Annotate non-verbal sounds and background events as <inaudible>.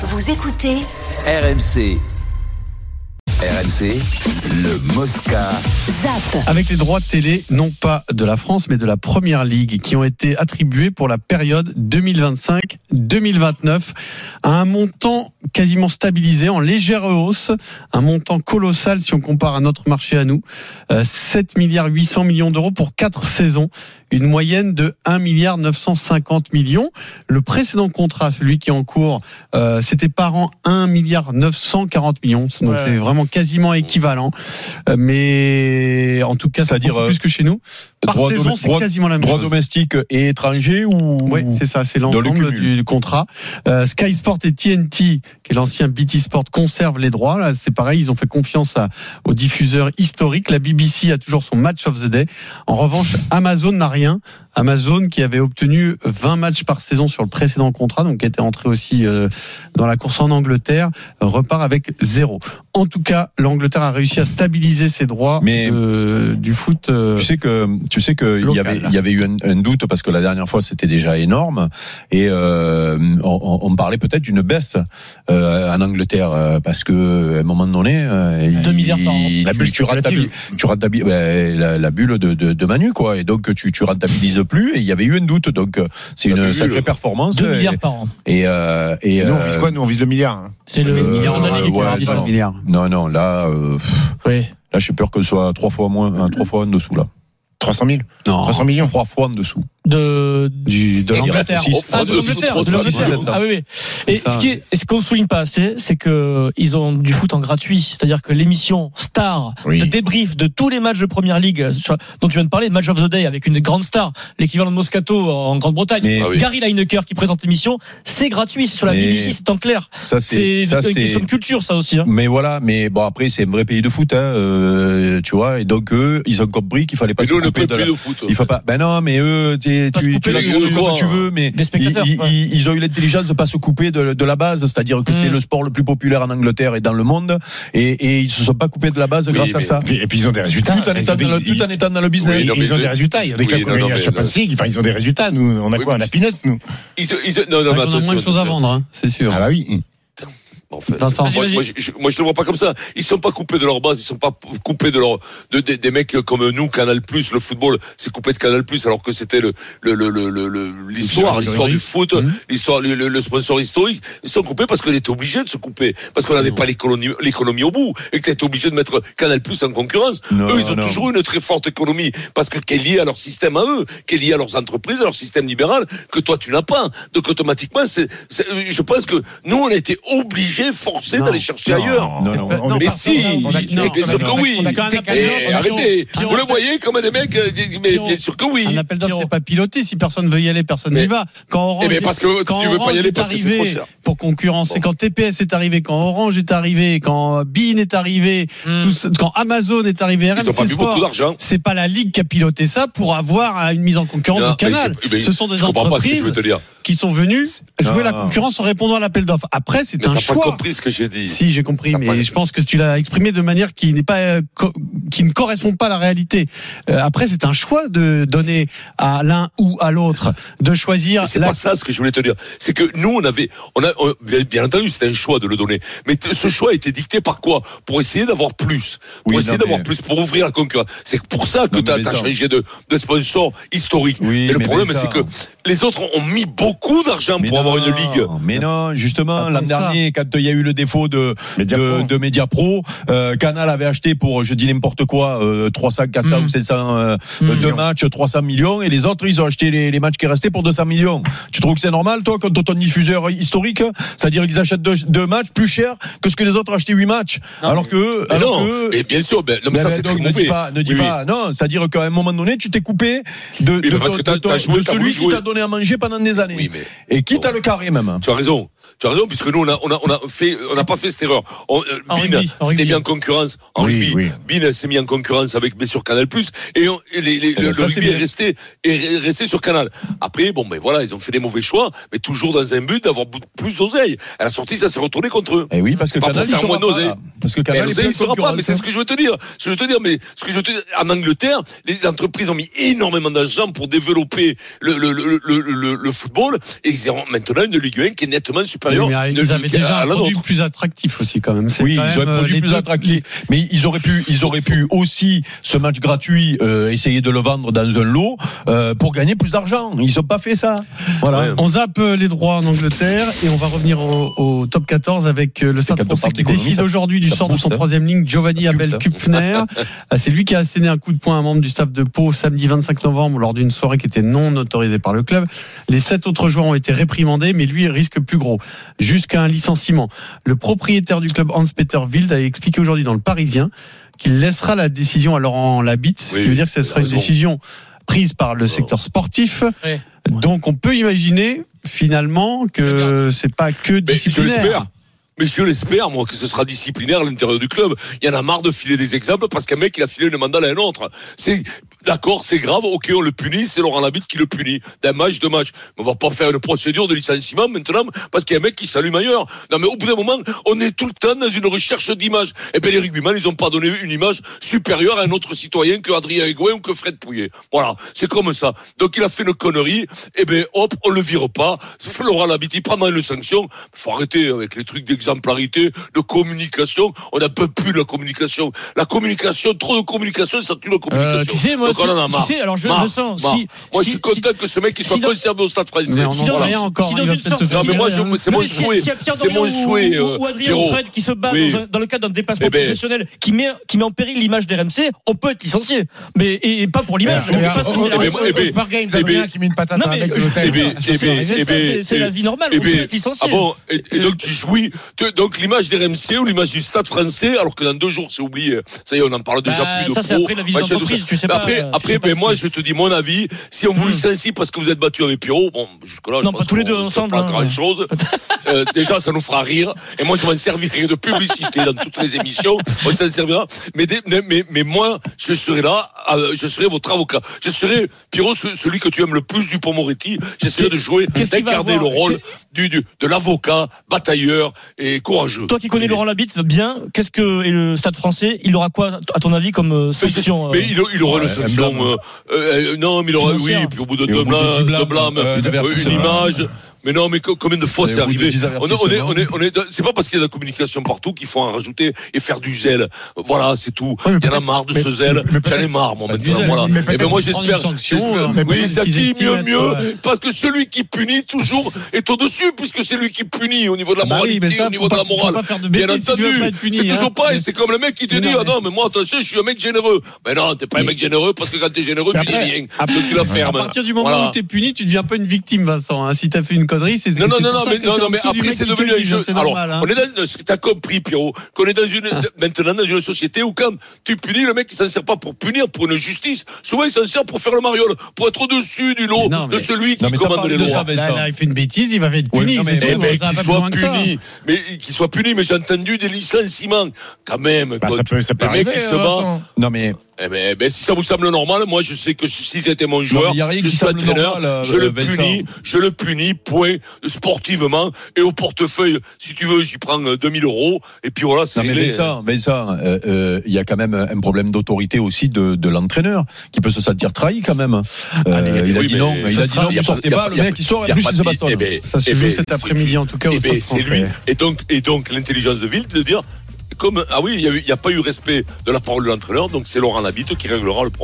Vous écoutez RMC. RMC, le Mosca. ZAP. Avec les droits de télé, non pas de la France, mais de la Première Ligue, qui ont été attribués pour la période 2025-2029 à un montant quasiment stabilisé, en légère hausse, un montant colossal si on compare à notre marché à nous, Euh, 7 milliards 800 millions d'euros pour quatre saisons, une moyenne de 1 milliard 950 millions. Le précédent contrat, celui qui est en cours, euh, c'était par an 1 milliard 940 millions, donc Ouais. c'est vraiment quasiment équivalent. Euh, mais en tout cas, beaucoup euh, plus que chez nous. Par droit saison, c'est droit- quasiment la même Droit chose. domestique et étranger ou Oui, c'est ça, c'est le l'ensemble du contrat. Euh, Sky Sport et TNT, qui est l'ancien BT Sport, conservent les droits. Là, c'est pareil, ils ont fait confiance à, aux diffuseurs historiques. La BBC a toujours son match of the day. En revanche, Amazon n'a rien. Amazon, qui avait obtenu 20 matchs par saison sur le précédent contrat, donc qui était entré aussi euh, dans la course en Angleterre, repart avec zéro. En tout cas, l'Angleterre a réussi à stabiliser ses droits Mais- de- du foot. euh, Tu sais que tu sais que il y avait il y avait eu un, un doute parce que la dernière fois c'était déjà énorme et euh, on, on parlait peut-être d'une baisse euh, en Angleterre parce que à un moment donné euh, 2 il- milliards par an. La tu, bulle tu tu la, la bulle de, de, de Manu quoi et donc tu tu rentabilises plus et il y avait eu un doute donc euh, c'est La une bulle. sacrée performance 2 et, milliards par an. et euh, et Nous, on euh, vise quoi? Nous, on vise le milliard. hein. C'est le Euh, milliard ouais, non. milliards. non non là euh, Oui. là j'ai peur que ce soit trois fois moins un, trois fois en dessous là 300 000 Non, 300 millions trois fois en dessous De, du, de l'Angleterre. Ah, de l'Angleterre. Ah oui, oui. Et ce qui est, ce qu'on souligne pas assez, c'est que ils ont du foot en gratuit. C'est-à-dire que l'émission star Oui. de débrief de tous les matchs de première ligue dont tu viens de parler, Match of the Day avec une grande star, l'équivalent de Moscato en Grande-Bretagne, Mais-. Gary Lineker qui présente l'émission, c'est gratuit, c'est sur la Mais- BBC, c'est en clair. ça C'est une c'est question de culture, ça aussi. Hein. mais voilà mais bon après c'est un vrai pays de foot hein, euh, tu vois et donc eux ils ont compris qu'il fallait pas Mais se nous, on ne couper peut de la- plus de foot. il faut pas ben non mais eux tu, Tu, couper tu la gueules, comme tu veux mais Des spectateurs, ils, ouais. ils- ils ont eu l'intelligence de pas se couper de, de la base c'est-à-dire que c'est Mm. le sport le plus populaire en Angleterre et dans le monde et, et ils se sont pas coupés de la base Oui, grâce à ça Et puis, ils ont des résultats. tout en, Ils étant ont des- dans le, tout en étant dans le business Oui, non, ils ont des résultats. Ils ont des Oui, clubs ont la Champions League. Enfin, ils ont des résultats. Nous, on a Oui, quoi On a Peanuts, nous. Ils, ils, non, non, Ouais, mais on a attention, moins de choses à vendre, hein, c'est sûr. Ah bah oui. Enfin, moi, je, moi, je le vois pas comme ça. Ils sont pas coupés de leur base, ils sont pas coupés de leur de, des- des mecs comme nous, Canal Plus, le football, c'est coupé de Canal Plus, alors que c'était le le le le le- le- l'histoire, l'histoire du foot, Mhm. l'histoire le, le- le sponsor historique. Ils sont coupés parce qu'on était obligé de se couper, parce qu'on n'avait pas l'économie l'économie au bout et que tu étais obligé de mettre Canal Plus en concurrence. Non, eux, ils ont non. toujours eu une très forte économie parce que qui est liée à leur système à eux, qui est liée à leurs entreprises, à leur système libéral, que toi tu n'as pas. Donc automatiquement, c'est, c'est- je pense que nous on a été obligés, forcés Non. d'aller chercher Non. ailleurs. non non On Mais si, on a quitté mais bien sûr que oui. on a quand même un appel d'offres, arrêtez, vous le voyez comme des mecs, euh, mais bien sûr que oui. Un appel d'offres, c'est pas piloté. Si personne veut y aller, personne Mais- n'y va. Quand Orange, Eh bien parce que quand tu veux pas Orange y aller est parce que c'est trop arrivé cher. Pour concurrencer, Bon. quand TPS est arrivé, quand Orange est arrivé, quand Bein est arrivé, Hmm. quand Amazon est arrivé, Ils ont RMC pas vu beaucoup Sport, d'argent. c'est pas la ligue qui a piloté ça pour avoir euh, une mise en concurrence du canal. mais mais Ce sont des je comprends pas ce que je veux entreprises te dire. Qui sont venues jouer la concurrence en répondant à l'appel d'offres. Après, c'est un t'as pas choix. compris ce que j'ai dit. Si, j'ai compris, mais pas- je pense que tu l'as exprimé de manière qui n'est pas, euh, qui ne correspond pas à la réalité. Euh, après, c'est un choix de donner à l'un ou à l'autre, de choisir C'est la pas ça ce que je voulais te dire. C'est que nous, on avait, on a, on- bien, entendu, c'était un choix de le donner. Mais ce choix a été dicté par quoi? Pour essayer d'avoir plus. Pour Oui, essayer d'avoir mais- plus, pour ouvrir la concurrence. C'est pour ça que tu as, ça- changé de, de sponsor historique. Oui, Et le problème, c'est que les autres ont mis beaucoup d'argent Mais pour avoir non, une ligue. Mais non, justement, l'an dernier, quand il y a eu le défaut de Mediapro. de, de Mediapro, euh, Canal avait acheté pour, je dis n'importe quoi, euh, 300, 400 Mm. ou 500 euh, Mm. deux matchs, 300 millions, et les autres, ils ont acheté les, les matchs qui restaient pour 200 millions. Tu trouves que c'est normal, toi, quand ton diffuseur historique, c'est-à-dire qu'ils achètent deux, deux matchs plus cher que ce que les autres acheté 8 matchs, alors que, Mais alors non, que- et bien sûr, non, mais Ben, ça c'est ne dis mauvais. pas, ne dis Oui, oui. pas, non, c'est-à-dire qu'à un moment donné, tu t'es coupé de, Oui, de, mais de de voulu celui qui t'a donné à manger pendant des années. Oui, mais Et quitte Bon. à le carré même. tu as raison. Tu as raison, puisque nous, on a, on a, on a fait, on n'a pas fait cette erreur. On, euh, rugby, en s'était mis en concurrence en Oui, rugby. oui. Bean s'est mis en concurrence avec, bien sûr, Canal+. Et, on- et les- les- ben, le, ça, le rugby est resté, est resté sur Canal. Après, bon, ben voilà, ils ont fait des mauvais choix, mais toujours dans un but d'avoir plus d'oseille. À la sortie, ça s'est retourné contre eux. Eh oui, parce que C'est pas Canal, pour il faire moins d'oseille. Parce que Mais Canal, il sera pas, mais c'est ce que je veux te dire. Je veux te dire, mais ce que je veux te dire, en Angleterre, les entreprises ont mis énormément d'argent pour développer le, le, le, le, le, le football, et ils ont maintenant une Ligue 1 qui est nettement supérieure Oui, ils avaient déjà un produit plus attractif aussi quand même. Oui, quand ils auraient même, euh, produit plus attractif. Mais ils auraient pu, ils auraient pu aussi ce match gratuit euh, essayer de le vendre dans un lot euh, pour gagner plus d'argent. Ils ont pas fait ça. Voilà. Ouais. On zappe euh, les droits en Angleterre et on va revenir au, au top 14 avec euh, le Stade français qui décide aujourd'hui du sort de son hein. troisième ligne, Giovanni Ça Abel pulse, Kupfner. <laughs> C'est lui qui a asséné un coup de poing à un membre du staff de Pau samedi 25 novembre lors d'une soirée qui était non autorisée par le club. Les sept autres joueurs ont été réprimandés, mais lui risque plus gros, jusqu'à un licenciement. Le propriétaire du club Hans-Peter Wild a expliqué aujourd'hui dans le Parisien qu'il laissera la décision à Laurent Labitte, ce Oui, qui veut dire que ce sera une raison. décision prise par le secteur sportif. Donc on peut imaginer finalement que c'est pas que Mais je disciplinaire. l'espère. Mais je l'espère, moi, que ce sera disciplinaire à l'intérieur du club. Il y en a marre de filer des exemples parce qu'un mec, il a filé une mandale à un autre. C'est, d'accord, c'est grave, ok, on le punit, c'est Laurent Labitte qui le punit. D'un match, deux matchs. Mais on va pas faire une procédure de licenciement maintenant parce qu'il y a un mec qui s'allume ailleurs. Non, mais au bout d'un moment, on est tout le temps dans une recherche d'image. Et bien, les rugbyman, ils ont pas donné une image supérieure à un autre citoyen que Adrien Aigouin ou que Fred Pouillet. Voilà. C'est comme ça. Donc, il a fait une connerie. Et ben, hop, on le vire pas. Laurent Labitte, il prendra une sanction. Faut arrêter avec les trucs d'exemplarité, de communication. On n'a pas plus la communication. La communication, trop de communication, ça tue la communication. Euh, tu sais, moi, Donc, on en a marre. tu sais, alors je Marre, le sens. marre. Si, Moi, si- je suis content que ce mec il soit conservé au stade français. Mais on rien encore. si il dans va une peut-être se sorte- Non, mais moi, hein. c'est mon souhait. C'est mon souhait, ou, euh, Adrien Fred qui se bat Oui. dans, un- dans le cadre d'un déplacement Eh ben. professionnel qui met, qui met en péril l'image d'RMC, on peut être licencié. Mais, et, et pas pour l'image. Eh ben, Games, eh Adrien ben, qui met une patate à un mec de l'hôtel. c'est- la vie normale. On peut être licencié. Ah bon et, donc tu jouis donc l'image des RMC ou l'image du Stade Français alors que dans deux jours c'est oublié. Ça y est, on en parle déjà Bah, plus de ça, c'est pro, après ça. Après, euh, ben moi que- je te dis mon avis. Si on vous Hmm. licencie parce que vous êtes battu avec Pierrot, bon jusque là Non, pas tous les deux ensemble, Pas hein. grand chose. <laughs> Euh, déjà ça nous fera rire et moi je m'en servirai de publicité dans toutes les émissions. On s'en servira. Mais, des- mais, mais moi je serai là, euh, je serai votre avocat. Je serai Pierrot ce- celui que tu aimes le plus du Moretti. J'essaierai de jouer, d'incarner le rôle du, du de l'avocat batailleur et courageux. Toi qui connais Laurent Labitte bien, qu'est-ce que et le Stade Français, il aura quoi à ton avis comme euh, Mais, sanction mais il, il aura ouais, une sanction. euh, euh, non, mais il aura, oui, Financière. puis au bout de deux de blâmes, une image. Mais non, mais co- combien de fois Et c'est arrivé on est, on est, on est, on est- C'est pas parce qu'il y a de la communication partout qu'il faut en rajouter et faire du zèle. Voilà, c'est tout. Il y en a marre de ce zèle. J'en ai marre, moi, Pas du maintenant. Voilà. Et ben peut-être moi, j'espère. Oui, qu'ils qui mieux, mieux. Parce que celui qui punit toujours est au-dessus, puisque c'est lui qui punit au niveau de la Ah bah moralité, ça, au niveau de la pas- morale. pas Bien entendu, pas c'est hein. toujours pareil. C'est comme le mec qui te dit, ah non, mais moi, attention, je suis un mec généreux. Mais non, t'es pas un mec généreux parce que quand t'es généreux, tu dis rien. Donc tu la À fermes. partir du moment où tu es puni, tu deviens pas une victime, Vincent. hein. Si tu as fait une connerie, c'est Non, non, non, mais, non, mais après, c'est devenu un jeu. Alors, normal. hein. on est dans, t'as compris, Pierrot, qu'on est dans une, maintenant dans une société où quand tu punis, le mec, il s'en sert pas pour punir, pour une justice. Souvent, il s'en sert pour faire le mariole, pour être au-dessus du lot Mais de mais- celui qui mais commande les lois. ça, Là, il fait une bêtise, il va être puni. mais- Eh ben, va qu'il soit puni, mais qu'il soit puni, mais j'ai entendu des licenciements, quand même. Bah, quoi. ça peut, ça peut le mec arriver. qui se hein, bat, Vincent. Non mais eh ben, ben, si ça vous semble normal, moi, je sais que si j'étais mon joueur, je qui suis entraîneur, normal, je euh, le Vincent. punis, je le punis, point, sportivement, et au portefeuille, si tu veux, j'y prends euh, 2000 euros, et puis voilà, c'est réglé. Vincent, Vincent, euh, euh, il y a quand même un problème d'autorité aussi de, de l'entraîneur qui peut se sentir trahi quand même. Euh, Allez, il a oui, dit non, ça il a dit non, vous pas- sortez pas, le mec il sort et a plus pas il de- se bastonne. eh ben, Ça se eh joue ben, cet après-midi, en tout cas, au Eh ben, c'est lui. français. Et donc, et donc, l'intelligence de ville de dire, comme, ah oui, il n'y a, pas eu respect de la parole de l'entraîneur, donc c'est Laurent Labitte qui réglera le problème.